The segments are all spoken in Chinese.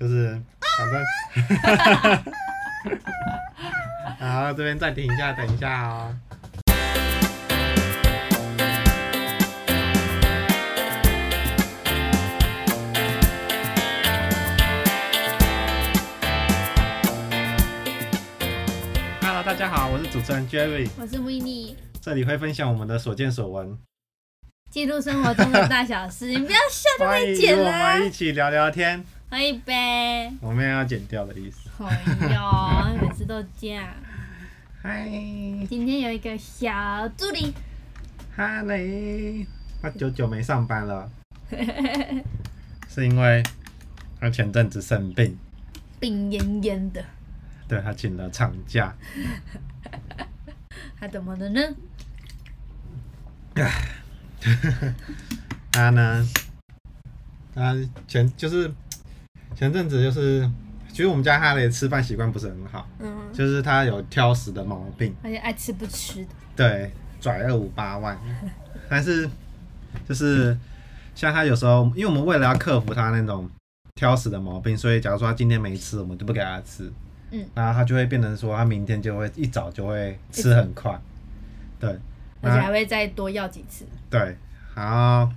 就是反正，好，这边暂停一下，等一下哦。Hello，大家好，我是主持人 Jerry，我是 w i n n i e 这里会分享我们的所见所闻，记录生活中的大小事。你不要笑，就会剪与我啦们。一起聊聊天。喝一杯。我没有要剪掉的意思。哎呦，每次都这样。嗨，今天有一个小助理，哈雷，他久久没上班了，是因为他前阵子生病，病恹恹的，对他请了长假。他怎么了呢？他呢，他前就是前阵子就是，其实我们家哈雷吃饭习惯不是很好，嗯，就是他有挑食的毛病，而且爱吃不吃的。对，拽二五八万，但是就是像他有时候，因为我们为了要克服他那种挑食的毛病，所以假如说他今天没吃，我们就不给他吃，嗯，然后他就会变成说他明天就会一早就会吃很快，对，而且还会再多要几次。对，然后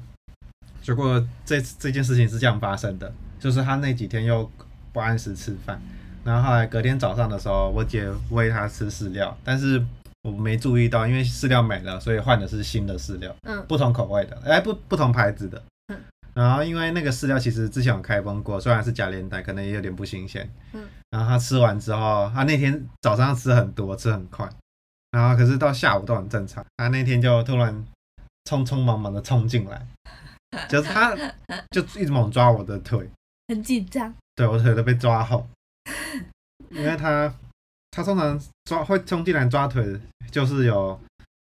结果这这件事情是这样发生的，就是他那几天又不按时吃饭，然后后来隔天早上的时候，我姐喂他吃饲料，但是我没注意到，因为饲料没了，所以换的是新的饲料，嗯不同口味的，哎不不同牌子的嗯。然后因为那个饲料其实之前有开封过，虽然是假连带，可能也有点不新鲜。嗯然后他吃完之后，他那天早上吃很多，吃很快，然后可是到下午都很正常。他那天就突然匆匆忙忙的冲进来，就是他 就一直猛抓我的腿，很紧张。对我腿都被抓后，因为他他通常抓会冲进来抓腿，就是有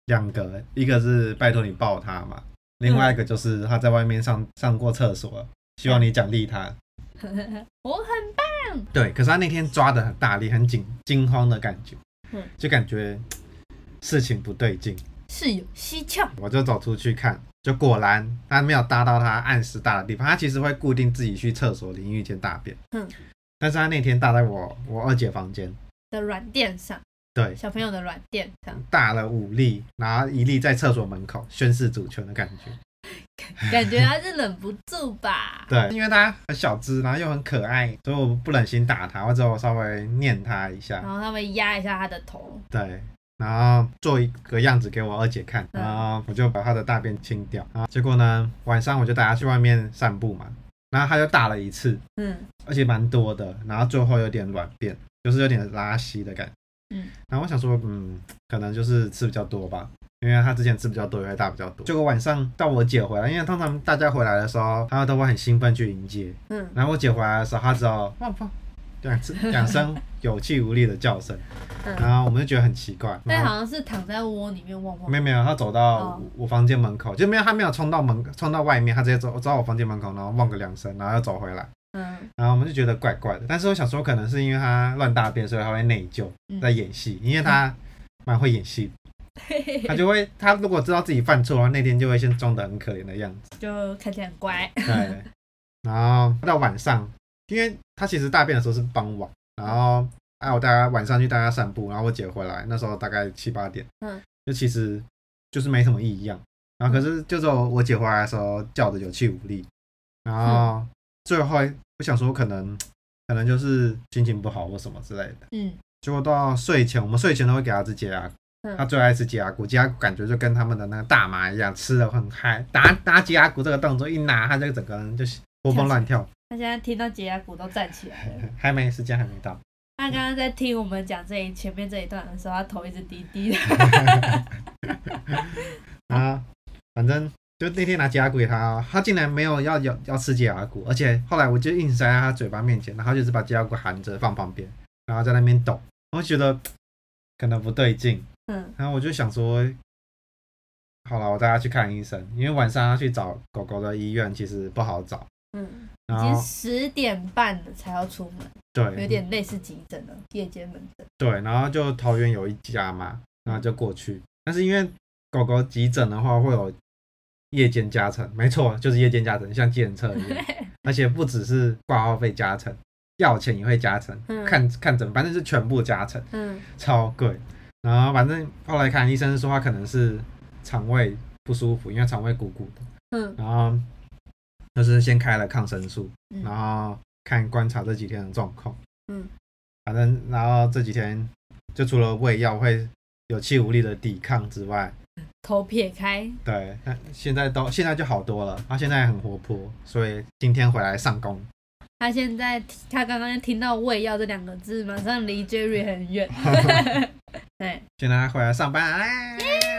两个，一个是拜托你抱他嘛，另外一个就是他在外面上上过厕所，希望你奖励他。我很棒对，可是他那天抓的很大力，很紧惊慌的感觉嗯，就感觉事情不对劲，事有蹊跷。我就走出去看，就果然他没有搭到他按时大的地方，他其实会固定自己去厕所淋浴间大便，嗯，但是他那天搭在我我二姐房间，的软垫上，对，小朋友的软垫上，大了五粒，然后一粒在厕所门口宣誓主权的感觉。感觉他是忍不住吧？对，因为他很小只，然后又很可爱，所以我不忍心打他，我只有稍微念他一下然。后稍微压一下他的头，对，然后做一个样子给我二姐看，嗯然后我就把她的大便清掉。然后结果呢，晚上我就带她去外面散步嘛，然后她就大了一次，嗯而且蛮多的，然后最后有点软便，就是有点拉稀的感觉。嗯，然后我想说，嗯，可能就是吃比较多吧，因为她之前吃比较多，也会大比较多。结果晚上到我姐回来，因为通常大家回来的时候，她都会很兴奋去迎接。嗯，然后我姐回来的时候，她只有汪汪两声 有气无力的叫声，嗯然后我们就觉得很奇怪。然后但好像是躺在窝里面汪汪。没有没有，他走到哦我我房间门口，就没有他没有冲到门冲到外面，他直接走走到我房间门口，然后汪个两声，然后又走回来。嗯然后我们就觉得怪怪的，但是我想说，可能是因为他乱大便，所以他会内疚，嗯在演戏，因为他蛮会演戏的，她就会，他如果知道自己犯错的话，那天就会先装的很可怜的样子。就看起来很乖。对，然后到晚上，因为他其实大便的时候是傍晚，然后哎，我大家晚上去带他散步，然后我姐回来，那时候大概七八点，嗯，就其实就是没什么异样，然后可是就是我姐回来的时候叫的有气无力，然后最后我想说可能可能就是心情不好或什么之类的，嗯结果到睡前，我们睡前都会给他吃解压。嗯他最爱吃鸡鸭骨，鸡鸭骨感觉就跟他们的那个大麻一样，吃的很嗨。打打鸡鸭骨这个动作一拿，他这个整个人就是活蹦乱跳。他现在听到解压骨都站起来了。还没时间还没到，他刚刚在听我们讲这一前面这一段的时候，他头一直低低的。啊，反正就那天拿解压骨给他哦，他竟然没有要要要吃解压骨，而且后来我就硬塞在他嘴巴面前，然后他就是把解压骨含着放旁边，然后在那边抖，我觉得可能不对劲，嗯。然后我就想说，好了，我带他去看医生，因为晚上要去找狗狗的医院其实不好找，嗯，已经十点半了才要出门，对有对点类似急诊了，夜间门诊。对，然后就桃园有一家嘛，然后就过去，但是因为狗狗急诊的话会有夜间加成，没错，就是夜间加成，像计程车一样，而且不只是挂号费加成，药钱也会加成，嗯看看诊，反正是全部加成，嗯超贵。然后反正后来看医生说他可能是肠胃不舒服，因为肠胃鼓鼓的，嗯然后就是先开了抗生素，嗯然后看观察这几天的状况。嗯，反正然后这几天就除了胃药会有气无力的抵抗之外，头撇开，对，那现在都现在就好多了。他现在很活泼，所以今天回来上工。他现在他刚刚听到胃药这两个字，马上离 Jerry 很远。对，现在他回来上班，哎，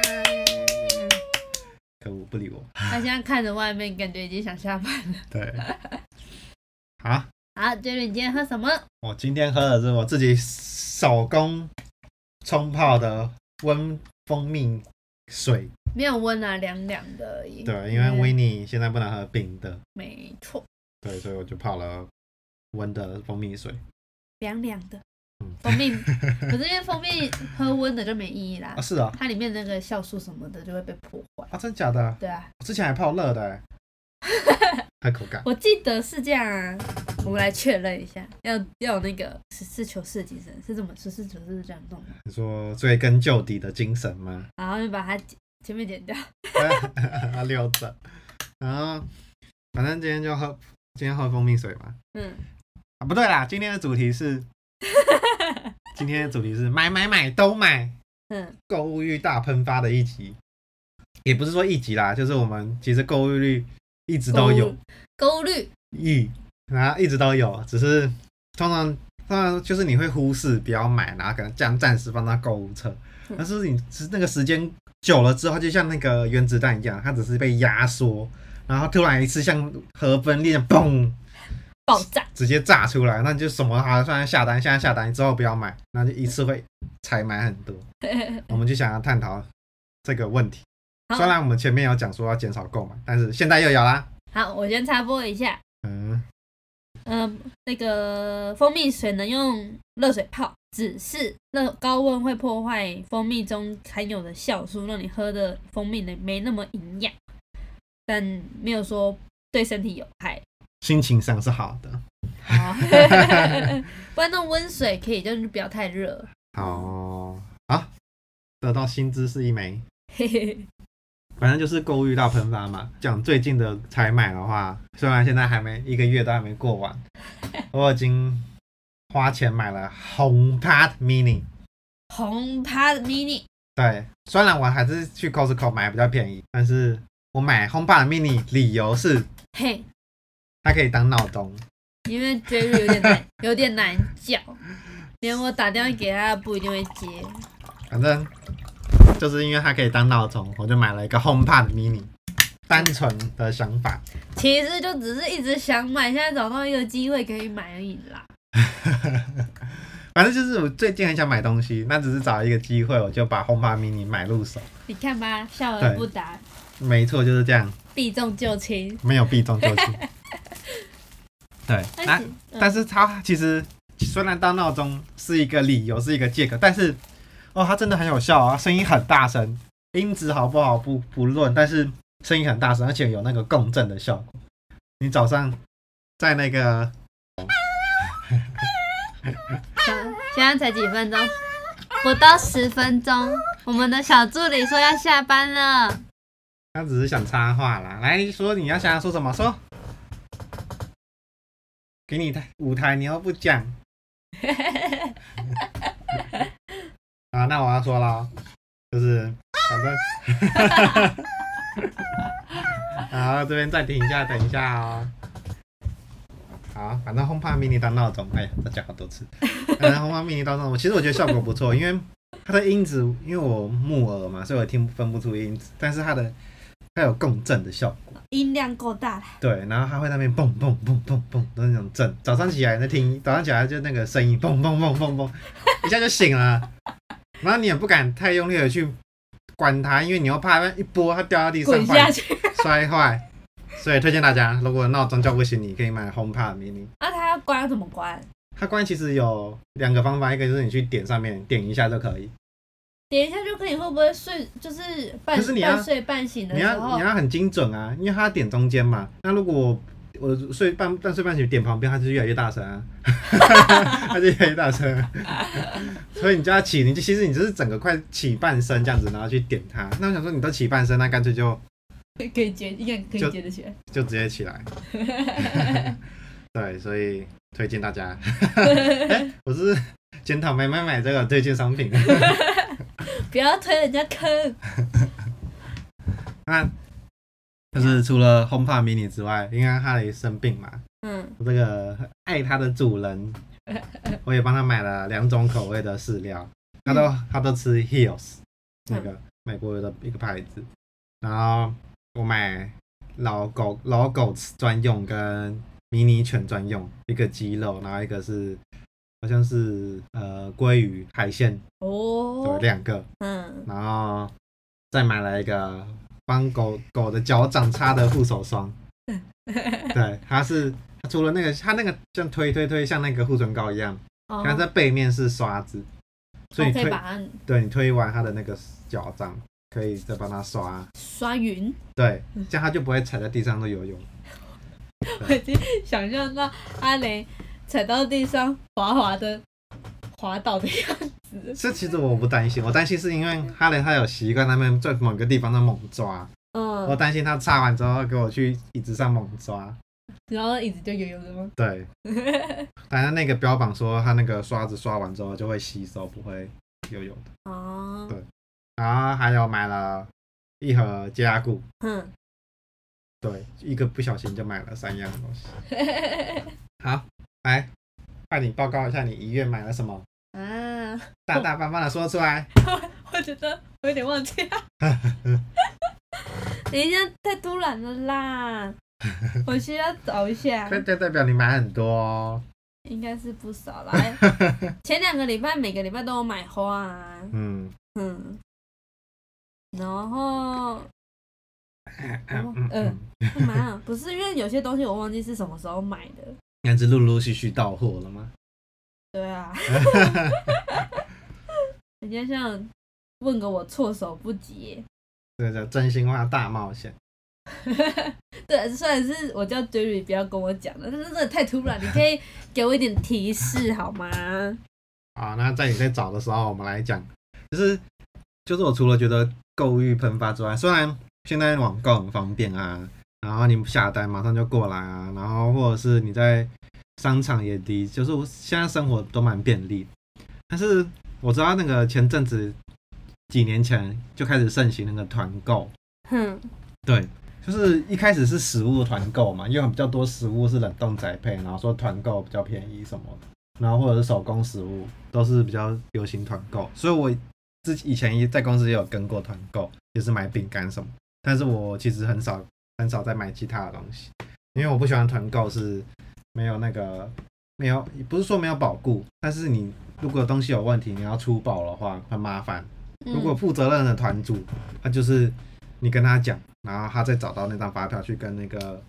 可恶，不理我。他现在看着外面，感觉已经想下班了。对，啊，好，Jerry，你今天喝什么？我今天喝的是我自己手工冲泡的温蜂蜜水。没有温啊，凉凉的而已。对，因为维尼现在不能喝冰的，没错，对，所以我就泡了温的蜂蜜水。凉凉的嗯蜂蜜，可是因为蜂蜜喝温的就没意义啦啊，，是啊，它里面那个酵素什么的就会被破坏。啊，真的假的？对啊，我之前还泡热的、欸，还口感。我记得是这样啊，我们来确认一下，要要有那个实事求是的精神，是这么实事求是是这样弄的，你说追根究底的精神吗？然后就把它前面剪掉。啊，溜着。然后反正今天就喝，今天喝蜂蜜水嘛。嗯，啊，不对啦，今天的主题是，今天的主题是买买买都买，嗯，购物欲大喷发的一集。也不是说一集啦，就是我们其实购物率一直都有。勾率，欲，然后一直都有，只是通常通常就是你会忽视不要买，然后可能这样暂时放到购物车，嗯。但是你是那个时间久了之后，就像那个原子弹一样，它只是被压缩，然后突然一次像核分裂，嘣，爆炸，直接炸出来，那就什么好，算下单，现在下单之后不要买，那就一次会才买很多。我们就想要探讨这个问题。好虽然我们前面有讲说要减少购买，但是现在又有啦。好，我先插播一下，嗯，嗯、那个蜂蜜水能用热水泡，只是热高温会破坏蜂蜜中含有的酵素，让你喝的蜂蜜呢没那么营养，但没有说对身体有害。心情上是好的。好，不然弄温水可以，就是不要太热。好，啊，得到新知识一枚。嘿嘿，反正就是购物欲到喷发嘛。讲最近的采买的话，虽然现在还没一个月都还没过完，我已经花钱买了 HomePod Mini。红趴的 mini，对，虽然我还是去 Costco 买比较便宜，但是我买 HomePod Mini 理由是嘿，它可以当闹钟。因为 Jerry 有点难，有点难叫，连我打电话给他不一定会接。反正就是因为它可以当闹钟，我就买了一个 HomePod Mini。单纯的想法，其实就只是一直想买，现在找到一个机会可以买而已啦。反正就是我最近很想买东西，那只是找一个机会，我就把 HomePod Mini 买入手。你看吧，笑而不答，没错，就是这样，避重就轻。没有避重就轻。对，那但是，但是它其实虽然当闹钟是一个理由，是一个借口，但是哦，它真的很有效啊，声音很大声，音质好不好不不论，但是声音很大声，而且有那个共振的效果。你早上在那个嗯现在才几分钟，不到十分钟，我们的小助理说要下班了。他只是想插话啦，来说你要想要说什么说，给你台舞台，你又不讲 啊？那我要说了，就是反正 好，这边暂停一下，等一下哦。好，反正 HomePod mini 当闹钟，哎呀，再讲好多次。反正 HomePod mini 当闹钟，其实我觉得效果不错，因为它的音质，因为我木耳嘛，所以我听分不出音质，但是它的它有共振的效果，音量够大了，对，然后它会在那边蹦蹦蹦蹦蹦的那种震，早上起来在听，早上起来就那个声音蹦蹦蹦蹦蹦，一下就醒了，然后你也不敢太用力的去管它，因为你又怕它一拨它掉到地上。摔坏，所以推荐大家，如果闹钟叫不醒你，可以买 HomePod mini。那它要关要怎么关？它关其实有两个方法，一个就是你去点上面点一下就可以，点一下就可以，会不会睡？就是半可是你要半睡半醒的你时候要你，要很精准啊，因为它点中间嘛。那如果我睡半半睡半醒点旁边，它就越来越大声啊，它就越来越大声啊，所以你叫它起，你就其实你就是整个快起半身这样子，然后去点它。那我想说你都起半身，那干脆就可以接，应该可就以接得起来。就直接起来。对，所以推荐大家。哎、我是检讨买买买这个推荐商品。不要推人家坑。那就是除了 HomePod mini 之外，因为哈雷生病嘛，嗯，这个爱它的主人，我也帮他买了两种口味的饲料，他都他都吃 Hills 那个美国的一个牌子，然后我买老狗老狗专用跟迷你犬专用，一个鸡肉，然后一个是好像是呃鲑鱼海鲜，哦对，，两个，嗯，然后再买了一个帮狗狗的脚掌擦的护手霜。对，它是它除了那个，它那个像推推推，像那个护唇膏一样，哦它在背面是刷子，所以你推，我可对你推完它的那个脚掌，可以再帮它刷，刷匀。对，这样它就不会踩在地上都游泳。我已经想象到阿雷踩到地上滑滑的滑倒的样子。这其实我不担心，我担心是因为哈雷他有习惯他们在某个地方在猛抓，嗯我嗯，担心他擦完之后给我去椅子上猛抓。然后椅子就油油的吗？对，反正那个标榜说他那个刷子刷完之后就会吸收，不会油油的。哦，对然后还有买了一盒加固，嗯，对，一个不小心就买了三样东西。好，来，快点报告一下你一月买了什么，啊，大大方方的说出来。我觉得我有点忘记了。等一下，太突然了啦！我需要找一下，这这代表你买很多哦。应该是不少啦。前两个礼拜每个礼拜都有买花啊，嗯，嗯，然后嗯嗯干嘛啊？不是因为有些东西我忘记是什么时候买的。那是陆陆续续到货了吗？对啊，人家像问个我措手不及耶。这个叫真心话大冒险。对，虽然是我叫 Jerry 不要跟我讲的，但是真的太突然，你可以给我一点提示好吗？啊，那在你在找的时候，我们来讲，就是就是我除了觉得购物欲喷发之外，虽然现在网购很方便啊，然后你下单马上就过来啊，然后或者是你在商场也离，就是我现在生活都蛮便利，但是我知道那个前阵子几年前就开始盛行那个团购，哼，对，就是一开始是食物团购嘛，因为比较多食物是冷冻宅配，然后说团购比较便宜什么的，然后或者是手工食物都是比较流行团购，所以我之以前也在公司也有跟过团购，也是买饼干什么，但是我其实很少很少在买其他的东西，因为我不喜欢团购是没有那个没有不是说没有保固，但是你如果东西有问题，你要出保的话很麻烦，如果嗯负责任的团主，他就是你跟他讲，然后他再找到那张发票去跟那个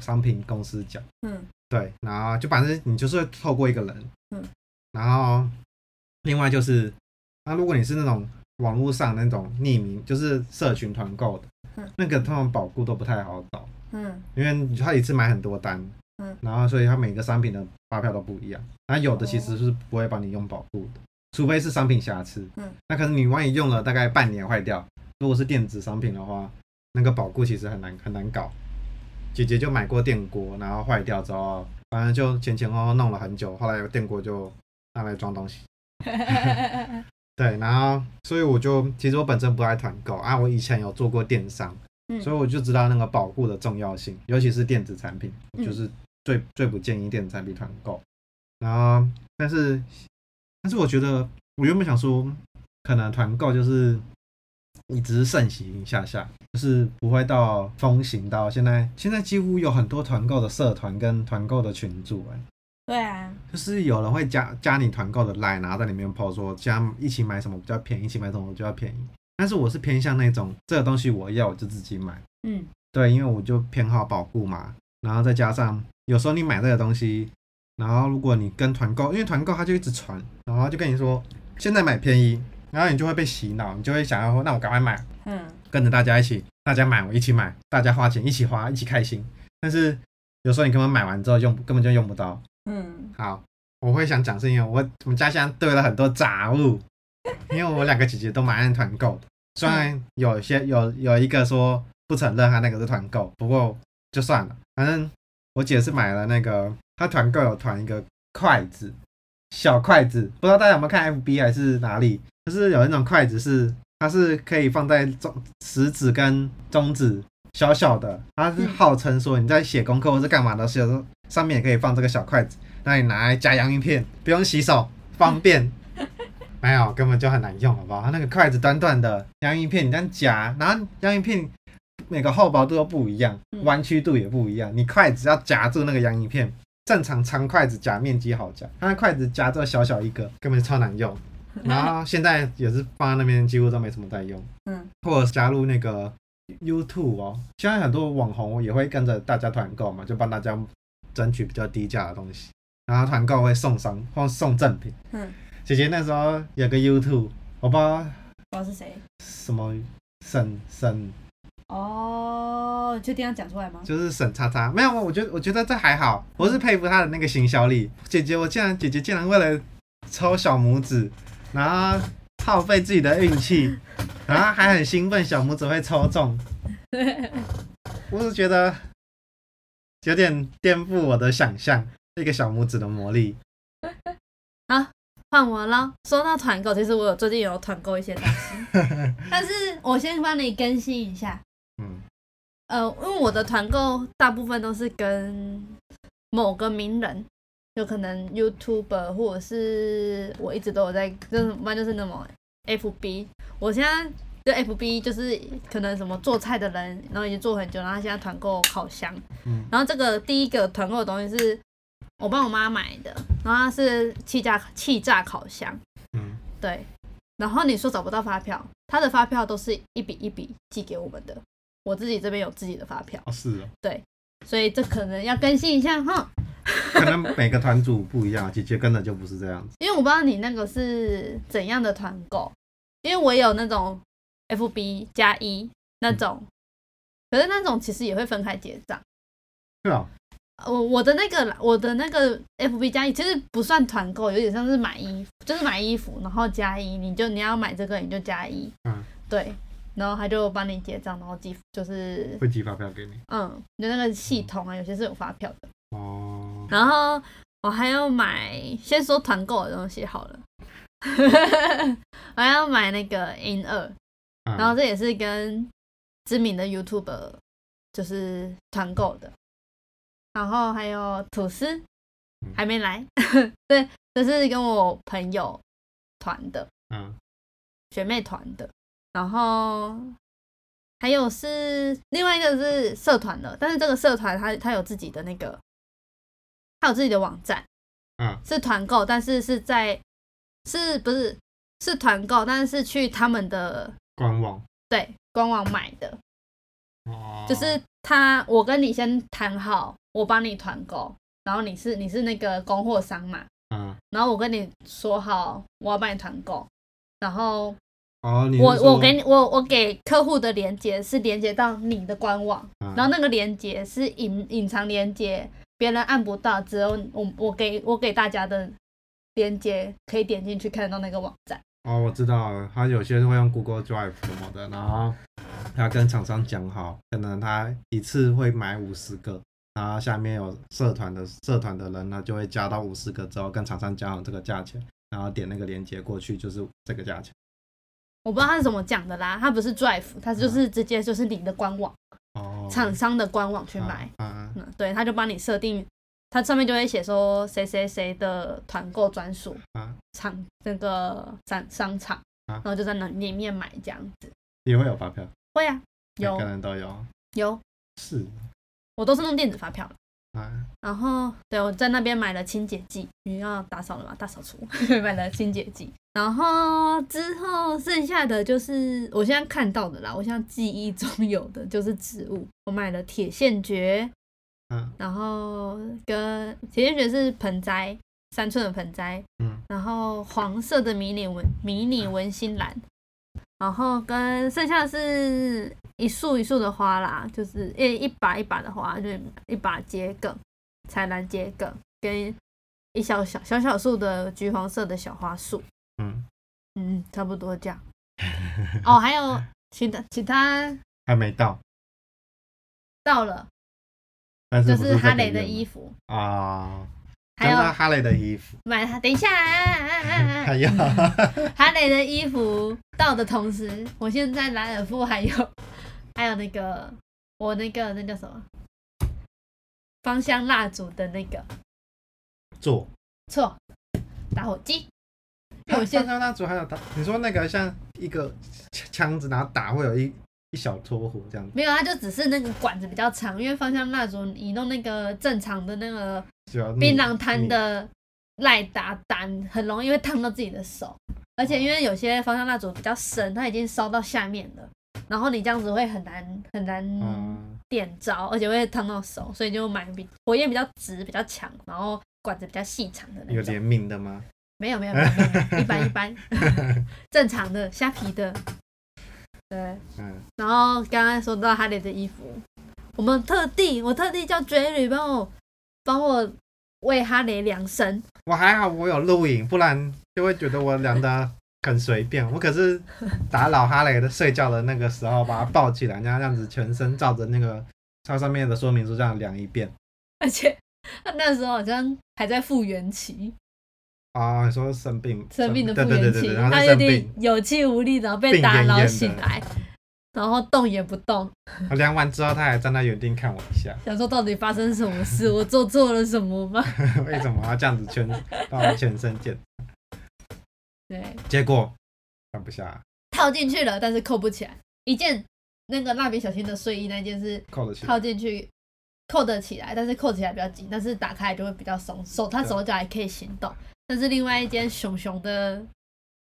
商品公司讲，嗯。对，然后就反正你就是会透过一个人，嗯，然后另外就是，那如果你是那种网络上那种匿名，就是社群团购的，嗯。那个他们保固都不太好找，嗯。因为他一次买很多单，嗯，然后所以他每个商品的发票都不一样，那有的其实是不会帮你用保固的，除非是商品瑕疵，嗯，那可能你万一用了大概半年坏掉，如果是电子商品的话，那个保固其实很难很难搞。姐姐就买过电锅，然后坏掉之后，反正就前前后后弄了很久，后来电锅就拿来装东西。对，然后所以我就其实我本身不爱团购啊，我以前有做过电商，嗯所以我就知道那个保护的重要性，尤其是电子产品，嗯就是最最不建议电子产品团购。然后，但是但是我觉得我原本想说，可能团购就是你只是盛行一下下，就是不会到风行到现在。现在几乎有很多团购的社团跟团购的群组、哎，对啊，就是有人会加加你团购的 line，然后在里面 po 说加一起买什么比较便宜，一起买什么比较便宜。但是我是偏向那种这个东西我要我就自己买，嗯对，因为我就偏好保护嘛，然后再加上有时候你买这个东西，然后如果你跟团购，因为团购他就一直传，然后就跟你说现在买便宜，然后你就会被洗脑，你就会想要说那我赶快买，嗯跟着大家一起，大家买我一起买，大家花钱一起花，一起开心。但是有时候你根本买完之后用根本就用不到。嗯，好，我会想讲是因为我我们家乡堆了很多杂物，因为我两个姐姐都蛮爱团购的，虽然有些有有一个说不承认他那个是团购，不过就算了，反正我姐是买了那个，她团购有团一个筷子，小筷子，不知道大家有没有看 FB 还是哪里，就是有那种筷子是它是可以放在中食指跟中指小小的，它是号称说你在写功课或是干嘛的时候，上面也可以放这个小筷子，那你拿来夹洋芋片，不用洗手，方便。没有，根本就很难用，好不好？它那个筷子短短的，洋芋片你这样夹，然后洋芋片每个厚薄度都不一样，嗯弯曲度也不一样，你筷子要夹住那个洋芋片，正常长筷子夹面积好夹，它那筷子夹这小小一个，根本超难用。然后现在也是放在那边，几乎都没什么在用。嗯，或者是加入那个 YouTube 哦，现在很多网红也会跟着大家团购嘛，就帮大家争取比较低价的东西，然后团购会送商或送赠品。嗯，姐姐那时候有个 YouTube，我不知道不知道是谁。什么沈沈，哦，确定要讲出来吗？就是沈叉叉，没有，我觉得我觉得这还好，我是佩服她的那个行销力。姐姐，我竟然姐姐竟然为了抽小拇指，然后耗费自己的运气，然后还很兴奋小拇指会抽中，我是觉得有点颠覆我的想象，一个小拇指的魔力。换我了。说到团购，其实我有最近有团购一些东西，但是我先帮你更新一下。嗯呃，因为我的团购大部分都是跟某个名人，有可能 YouTuber 或者是我一直都有在，就是不然就是那种 FB。我现在就 FB 就是可能什么做菜的人，然后已经做很久，然后现在团购烤箱。嗯然后这个第一个团购的东西是我帮我妈买的，然后它是气炸气炸烤箱。嗯，对，然后你说找不到发票，他的发票都是一笔一笔寄给我们的，我自己这边有自己的发票，哦是哦，对所以这可能要更新一下哈，可能每个团主不一样，姐姐跟的就不是这样子。因为我不知道你那个是怎样的团购，因为我有那种 FB 加一那种，可是那种其实也会分开结账。对啊，我我的那个我的那个 FB 加一其实不算团购，有点像是买衣服，就是买衣服然后加一，你就你要买这个你就加一，嗯，对，然后他就帮你结账，然后寄就是会寄发票给你。嗯，就那个系统啊，有些是有发票的。哦，然后我还要买，先说团购的东西好了，我还要买那个 n 二，嗯。然后这也是跟知名的 YouTuber 就是团购的，然后还有吐司还没来，对，这是跟我朋友团的嗯。学妹团的，然后还有是另外一个是社团的，但是这个社团它它有自己的那个，它有自己的网站，嗯。是团购，但是是在是不是是团购，但是是去他们的官网。对官网买的，哦，就是他我跟你先谈好，我帮你团购，然后你是你是那个供货商嘛，嗯。然后我跟你说好我要帮你团购，然后哦，你我我给你我我给客户的连接是连接到你的官网，嗯。然后那个连接是隐隐藏连接，别人按不到，只有我我给我给大家的连接可以点进去看到那个网站。哦，我知道了，他有些会用 Google Drive 什么的，然后他跟厂商讲好，可能他一次会买五十个，然后下面有社团的社团的人呢，就会加到五十个之后，跟厂商讲好这个价钱，然后点那个链接过去就是这个价钱。我不知道他是怎么讲的啦，他不是 Drive，他就是直接就是你的官网，哦，厂商的官网去买。嗯，对，他就帮你设定，它上面就会写说谁谁谁的团购专属啊，厂那个商商场，啊。然后就在那里面买这样子。也会有发票，会啊，有。每个人都有，有，是。我都是弄电子发票然后对我在那边买了清洁剂，因为要打扫了嘛，大扫除。买了清洁剂。然后之后剩下的就是我现在看到的啦，我现在记忆中有的就是植物，我买了铁线蕨，嗯。然后跟铁线蕨是盆栽，三寸的盆栽，嗯，然后黄色的迷你文迷你文心兰，然后跟剩下的是一束一束的花啦，就是一一把一把的花，就是一把桔梗、彩兰桔梗跟一小小小小束的橘黄色的小花束，嗯，嗯，差不多这样。哦，还有其他其他还没到，到了，但是就是哈雷的衣服，啊，还有哈雷的衣服，买它。等一下，还有哈雷的衣服到的同时，我现在莱尔富还有还有那个我那个那叫什么？芳香蜡烛的那个。做。错。打火机，因为我我现现在蜡烛还有打，你说那个像一个枪枪子，然后打会有一一小撮火这样。子，没有，它就只是那个管子比较长，因为芳香蜡烛你弄那个正常的那个槟榔摊的赖打胆很容易会烫到自己的手，而且因为有些芳香蜡烛比较深，它已经烧到下面了，然后你这样子会很难很难嗯，点着，而且会烫到手，所以就买比火焰比较直、比较强，然后管子比较细长的那种。有联名的吗？没有没有没有没有没有，一般 一般，正常的虾皮的。对，嗯，然后刚刚说到哈雷的衣服，我们特地我特地叫 Jerry 帮我帮我为哈雷量身，我还好，我有录影，不然就会觉得我量的很随便。我可是打老哈雷的睡觉的那个时候，把他抱起来，然后这样子全身照着那个它上面的说明书这样量一遍。而且他那时候好像还在复原期，啊，你说生病，生病的对复原期，对对对对，然后他有点有气无力，然后被打扰恹恹的醒来，然后动也不动，我量完之后，他还站在原地看我一下，想说到底发生什么事，我做错了什么吗？为什么要这样子全把我全身检？对，结果放不下，套进去了，但是扣不起来。一件那个蜡笔小新的睡衣那件是扣得起套进去扣得起来，但是扣起来比较紧，但是打开就会比较松，手他手脚还可以行动。但是另外一件熊熊的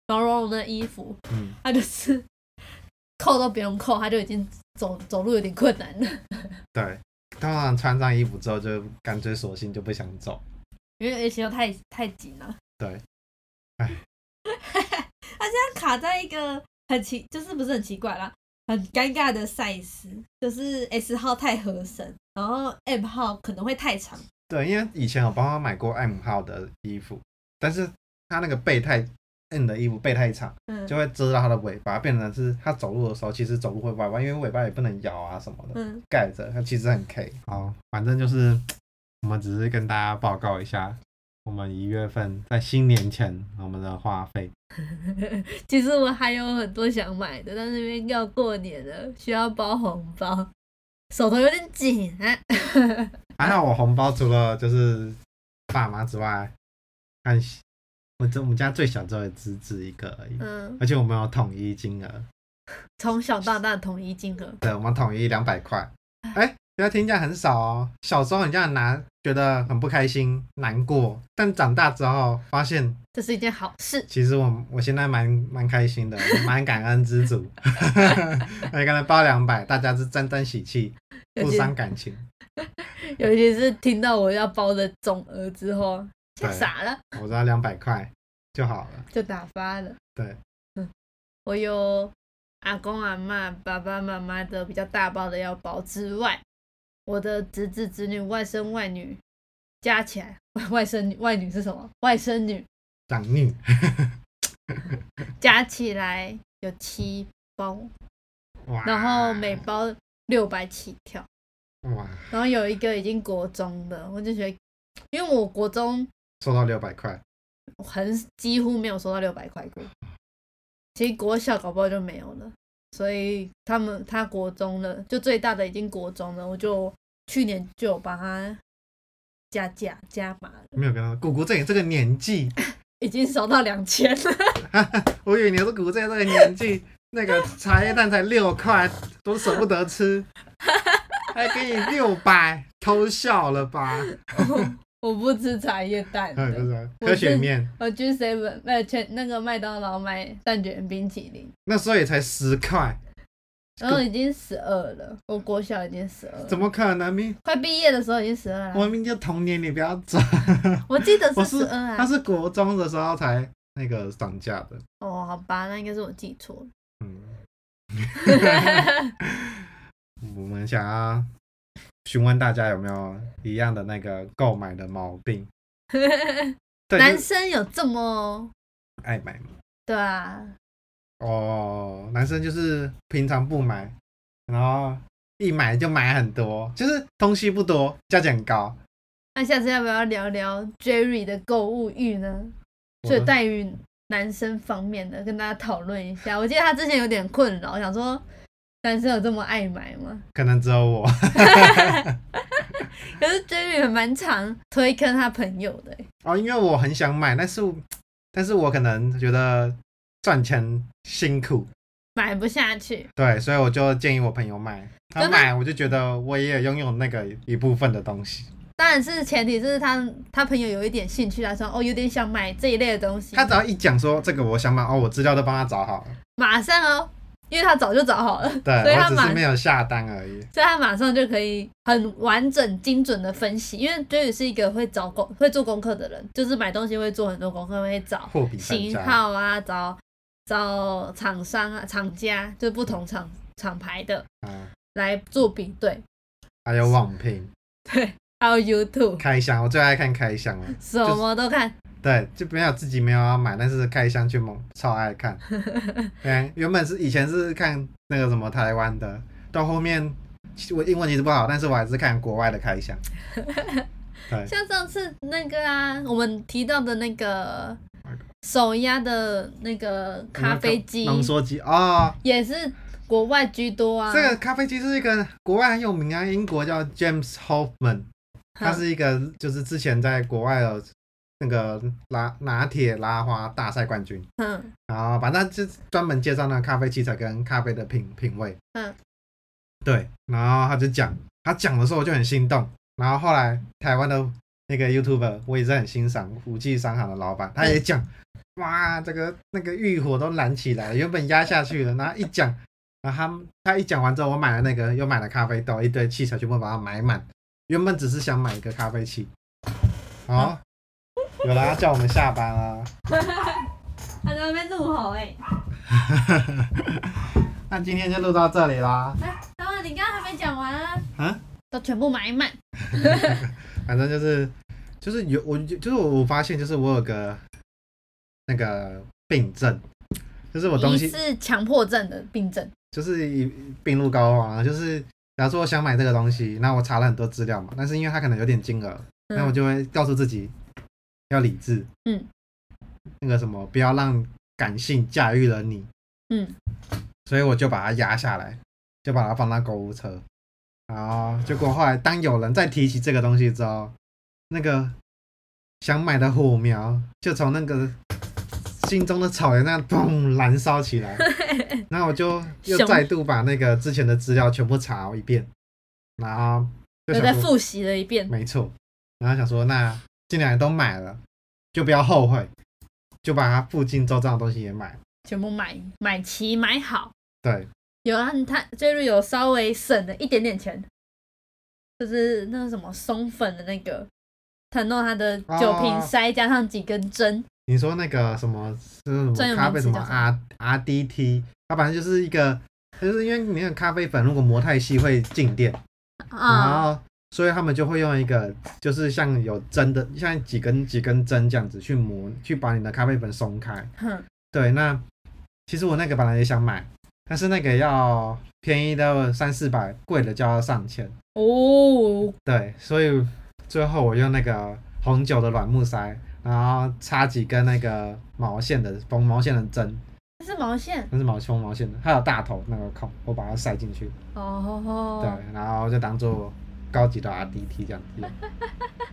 毛茸茸的衣服，嗯，它就是扣都不用扣，它就已经走走路有点困难了，对。通常穿上衣服之后，就干脆索性就不想走。因为而且又太太紧了。对，唉，它现在卡在一个很奇，就是不是很奇怪啦，很尴尬的 size，就是 S 号太合身，然后 M 号可能会太长。对，因为以前我帮他买过 M 号的衣服，但是他那个背太 M 的衣服背太长，嗯就会遮到他的尾巴，变成是他走路的时候其实走路会歪歪，因为尾巴也不能摇啊什么的，嗯，盖着，他其实很 K。好，反正就是我们只是跟大家报告一下，我们一月份在新年前我们的花费。其实我还有很多想买的，但是因为要过年了，需要包红包，手头有点紧啊。还好我红包除了就是爸妈之外，看我这我们家最小只有侄子一个而已，嗯，而且我们有统一金额，从小到大统一金额，对，我们统一两百块。哎，不要听起来很少哦，小时候你这样拿，觉得很不开心、难过，但长大之后发现，这是一件好事。其实我我现在蛮蛮开心的，蛮感恩知足。每个人包两百，大家是沾沾喜气，不伤感情。尤其是听到我要包的总额之后，吓傻了，我只要两百块就好了。就打发了。对，嗯，我有阿公阿妈、爸爸妈妈的比较大包的要包之外，我的侄子、侄女、外甥、外女加起来，外甥女、外女是什么？外甥女长女，加起来有七包，然后每包六百起跳，哇然后有一个已经国中的，我就觉得，因为我国中收到六百块，很几乎没有收到六百块过，其实国小搞不好就没有了，所以他们他国中了，就最大的已经国中了，我就去年就有帮他加价加码了，没有跟他说，姑姑在你这个年纪，已经收到两千了，我以为你是姑姑在这个年纪，那个茶叶蛋才六块，都舍不得吃，还给你六百，偷笑了吧？我不吃茶叶蛋嗯，不的，是我科学面，我去 seven 那个麦当劳买蛋卷冰淇淋，那时候也才十块，然后已经十二了，我国小已经十二，怎么可能？明快毕业的时候已经十二了，我明明就童年，你不要走。我记得 是是十二啊，他是国中的时候才那个涨价的，哦，好吧，那应该是我记错了。嗯，我们想要询问大家有没有一样的那个购买的毛病？对，男就是生有这么爱买吗。对啊？哦，男生就是平常不买，然后一买就买很多，就是东西不多，价钱很高。那下次要不要聊聊 Jerry 的购物欲呢？我就在于男生方面的，跟大家讨论一下。我记得他之前有点困扰，想说男生有这么爱买吗？可能只有我，可是 Jerry 还蛮常推坑他朋友的欸，哦，因为我很想买，但是但是我可能觉得赚钱辛苦，买不下去。对，所以我就建议我朋友买。他买，我就觉得我也拥有那个一部分的东西。当然是前提是他他朋友有一点兴趣来说，哦，有点想买这一类的东西，他只要一讲说这个我想买，哦，我资料都帮他找好了，马上哦，因为他早就找好了，对所以他只是没有下单而已。所以他马上就可以很完整、精准的分析。因为 Jerry 是一个会找功、会做功课的人，就是买东西会做很多功课，会找型，号啊，找找厂商啊、厂家，就不同厂厂牌的啊，来做比对。还有网评、对，还有 YouTube，开箱，我最爱看开箱了。什么都看。对，就没有自己没有要买，但是开箱去猛超爱看。对，原本是以前是看那个什么台湾的，到后面我英文其实不好，但是我还是看国外的开箱。对，像上次那个啊，我们提到的那个手压的那个咖啡机，浓缩机哦，也是国外居多啊。这个咖啡机是一个国外很有名啊，英国叫 James Hoffman，他是一个就是之前在国外的那个拿拿铁拉花大赛冠军。嗯然后反正就专门介绍那个咖啡器材跟咖啡的品品味。嗯，对，然后他就讲，他讲的时候我就很心动。然后后来台湾的那个 YouTuber，我也是很欣赏武器商行的老板，他也讲，哇，这个那个欲火都燃起来了，原本压下去了，然后一讲，然后他他一讲完之后，我买了那个，又买了咖啡豆，一堆器材全部把它买满。原本只是想买一个咖啡器，好，有人要叫我们下班了。他在那边怒吼哎、那今天就录到这里啦。哎，等会你刚刚还没讲完啊，啊，都全部买满。反正就是就是有我就是我我发现就是我有个那个病症，就是我东西是强迫症的病症。就是一病入膏肓啊，就是假如说我想买这个东西，那我查了很多资料嘛，但是因为它可能有点金额，那我嗯就会告诉自己要理智，嗯，那个什么不要让感性驾驭了你，嗯，所以我就把它压下来，就把它放到购物车。然后结果后来，当有人再提起这个东西之后，那个想买的火苗就从那个心中的草原那样嘣燃烧起来。然后我就又再度把那个之前的资料全部查一遍，然后就再复习了一遍。没错，然后想说，那既然都买了，就不要后悔，就把它附近周遭的东西也买。全部买买齐买好。对，有啊，他 Jerry 有稍微省了一点点钱，就是那个什么松粉的那个，他弄他的酒瓶哦塞加上几根针，你说那个什么是咖啡什么 R R D T，它反正就是一个，就是因为你那个咖啡粉如果磨太细会静电，然啊，后所以他们就会用一个就是像有针的，像几根几根针这样子去磨，去把你的咖啡粉松开。哼，对，那其实我那个本来也想买，但是那个要便宜的三四百，贵的就要上千。哦，对，所以最后我用那个红酒的软木塞，然后插几根那个毛线的缝毛线的针，那是毛线。那是毛缝毛线的，还有大头那个孔，我把它塞进去，哦，对，然后就当做高级的 RDT 这样子。用，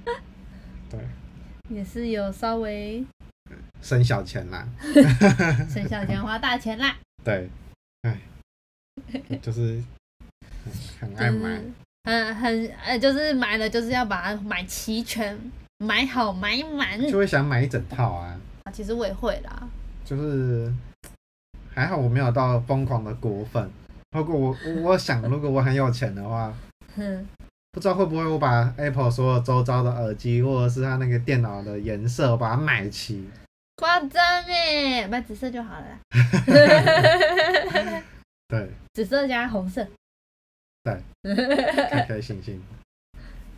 对，也是有稍微省小钱啦，省小钱花大钱啦，对，哎，就是很爱买是，很很呃，就是买了就是要把它买齐全，买好买满。就会想买一整套啊，啊其实我也会啦，就是还好我没有到疯狂的果粉。如果我我我想，如果我很有钱的话，哼，不知道会不会我把 Apple 所有周遭的耳机或者是它那个电脑的颜色，我把它买齐。夸张哎，买紫色就好了啦。对，紫色加红色。对，开开心心。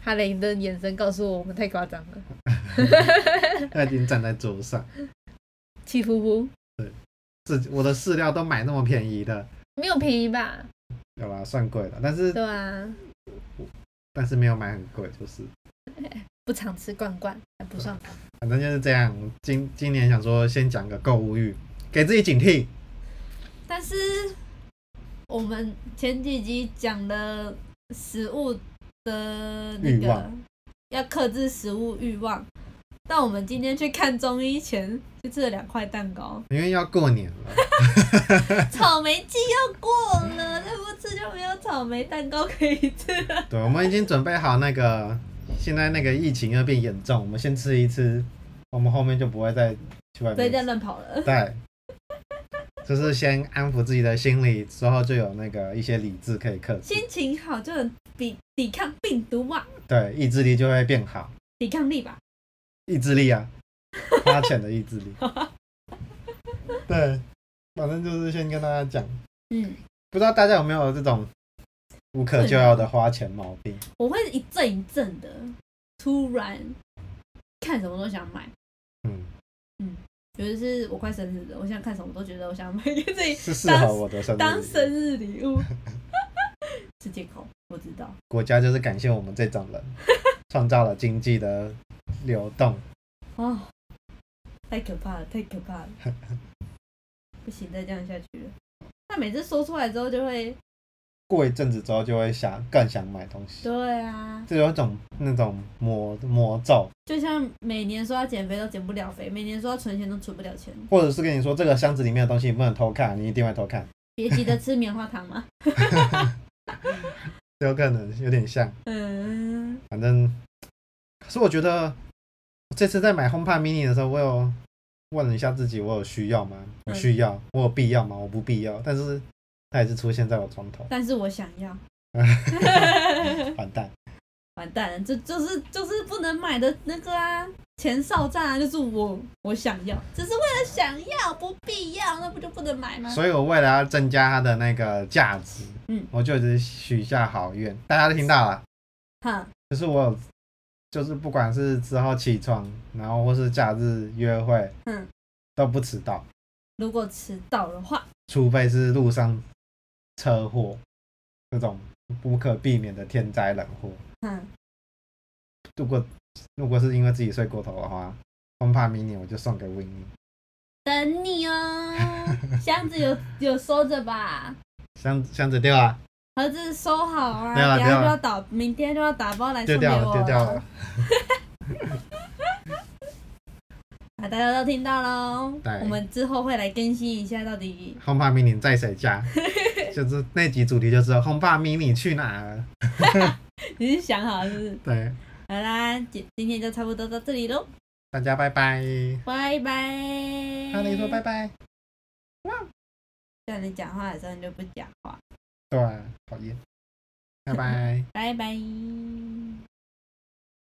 哈雷的眼神告诉我，我们太夸张了，他已经站在桌上，气呼呼，自己我的饲料都买那么便宜的，没有便宜吧？有吧？算贵了，但是对啊，但是没有买很贵，就是 不常吃罐罐还不算。反正就是这样。今今年想说先讲个购物欲，给自己警惕。但是我们前几集讲的食物的那个要克制食物欲望，但我们今天去看中医前就吃了两块蛋糕，因为要过年了，草莓季要过了，再不吃就没有草莓蛋糕可以吃了。对，我们已经准备好那个，现在那个疫情又变严重，我们先吃一吃，我们后面就不会再去外面不会再乱跑了。对，就是先安抚自己的心理，之后就有那个一些理智可以克制，心情好就能抵抵抗病毒嘛，对，意志力就会变好，抵抗力吧。意志力啊，花钱的意志力。对，反正就是先跟大家讲，嗯，不知道大家有没有这种无可救药的花钱毛病？我会一阵一阵的，突然看什么都想买。嗯嗯，尤其是我快生日了，我现在看什么都觉得我想买给自己是适合我的生日当生日礼物。是借口，我知道。国家就是感谢我们这种人，创造了经济的流动。哦，太可怕了，太可怕了！不行，再这样下去了。他每次说出来之后，就会过一阵子之后，就会想更想买东西，对啊，就有一种那种魔魔咒，就像每年说要减肥都减不了肥，每年说要存钱都存不了钱。或者是跟你说这个箱子里面的东西你不能偷看，你一定会偷看，别急着吃棉花糖嘛。有可能有点像。嗯，反正，可是我觉得这次在买 HomePod mini 的时候，我有问了一下自己，我有需要吗？我嗯需要，我有必要吗？我不必要。但是它也是出现在我床头，但是我想要。完蛋。完蛋了，这就是就是不能买的那个啊，前哨站啊，就是我我想要，只是为了想要，不必要，那不就不能买吗？所以我为了要增加它的那个价值，嗯，我就一直许下好愿，大家都听到了，哈，就是我有，就是不管是之后起床，然后或是假日约会，嗯，都不迟到，如果迟到的话，除非是路上车祸这种不可避免的天灾人祸。嗯，如果如果是因为自己睡过头的话，HomePod mini 我就送给 w i n n 等你哦，箱子有有收着吧？箱箱子掉了，盒子收好啊，等下就要打，明天就要打包来送给丢掉了，我丢掉了。啊，大家都听到喽对，我们之后会来更新一下到底 HomePod mini 在谁家？就是那集主题就是 HomePod mini 去哪儿？你是想好是不是？对，好啦，今今天就差不多到这里喽，大家拜拜。拜拜。哈雷说拜拜。叫你讲话的时候你就不讲话，对，讨厌。拜拜。拜拜。